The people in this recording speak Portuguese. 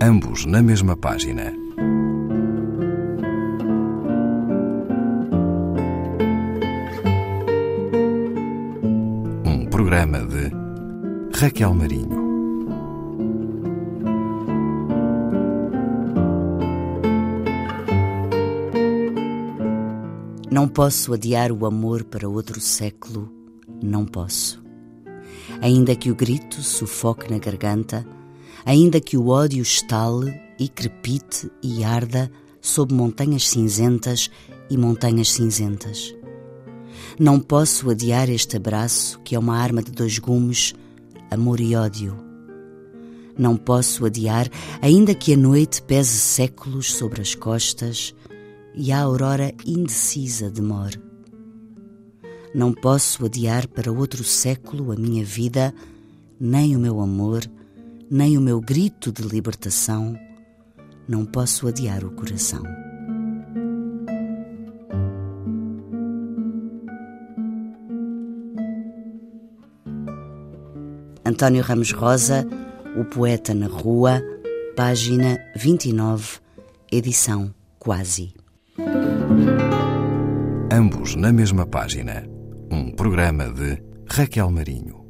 ambos na mesma página. Um programa de Raquel Marinho. Não posso adiar o amor para outro século, não posso. Ainda que o grito sufoque na garganta, ainda que o ódio estale e crepite e arda sob montanhas cinzentas e montanhas cinzentas. Não posso adiar este abraço que é uma arma de dois gumes, amor e ódio. Não posso adiar, ainda que a noite pese séculos sobre as costas e a aurora indecisa demore. Não posso adiar para outro século a minha vida, nem o meu amor, nem o meu grito de libertação. Não posso adiar o coração. António Ramos Rosa, O Poeta na Rua, página 29, edição Quase. Ambos na mesma página. Um programa de Raquel Marinho.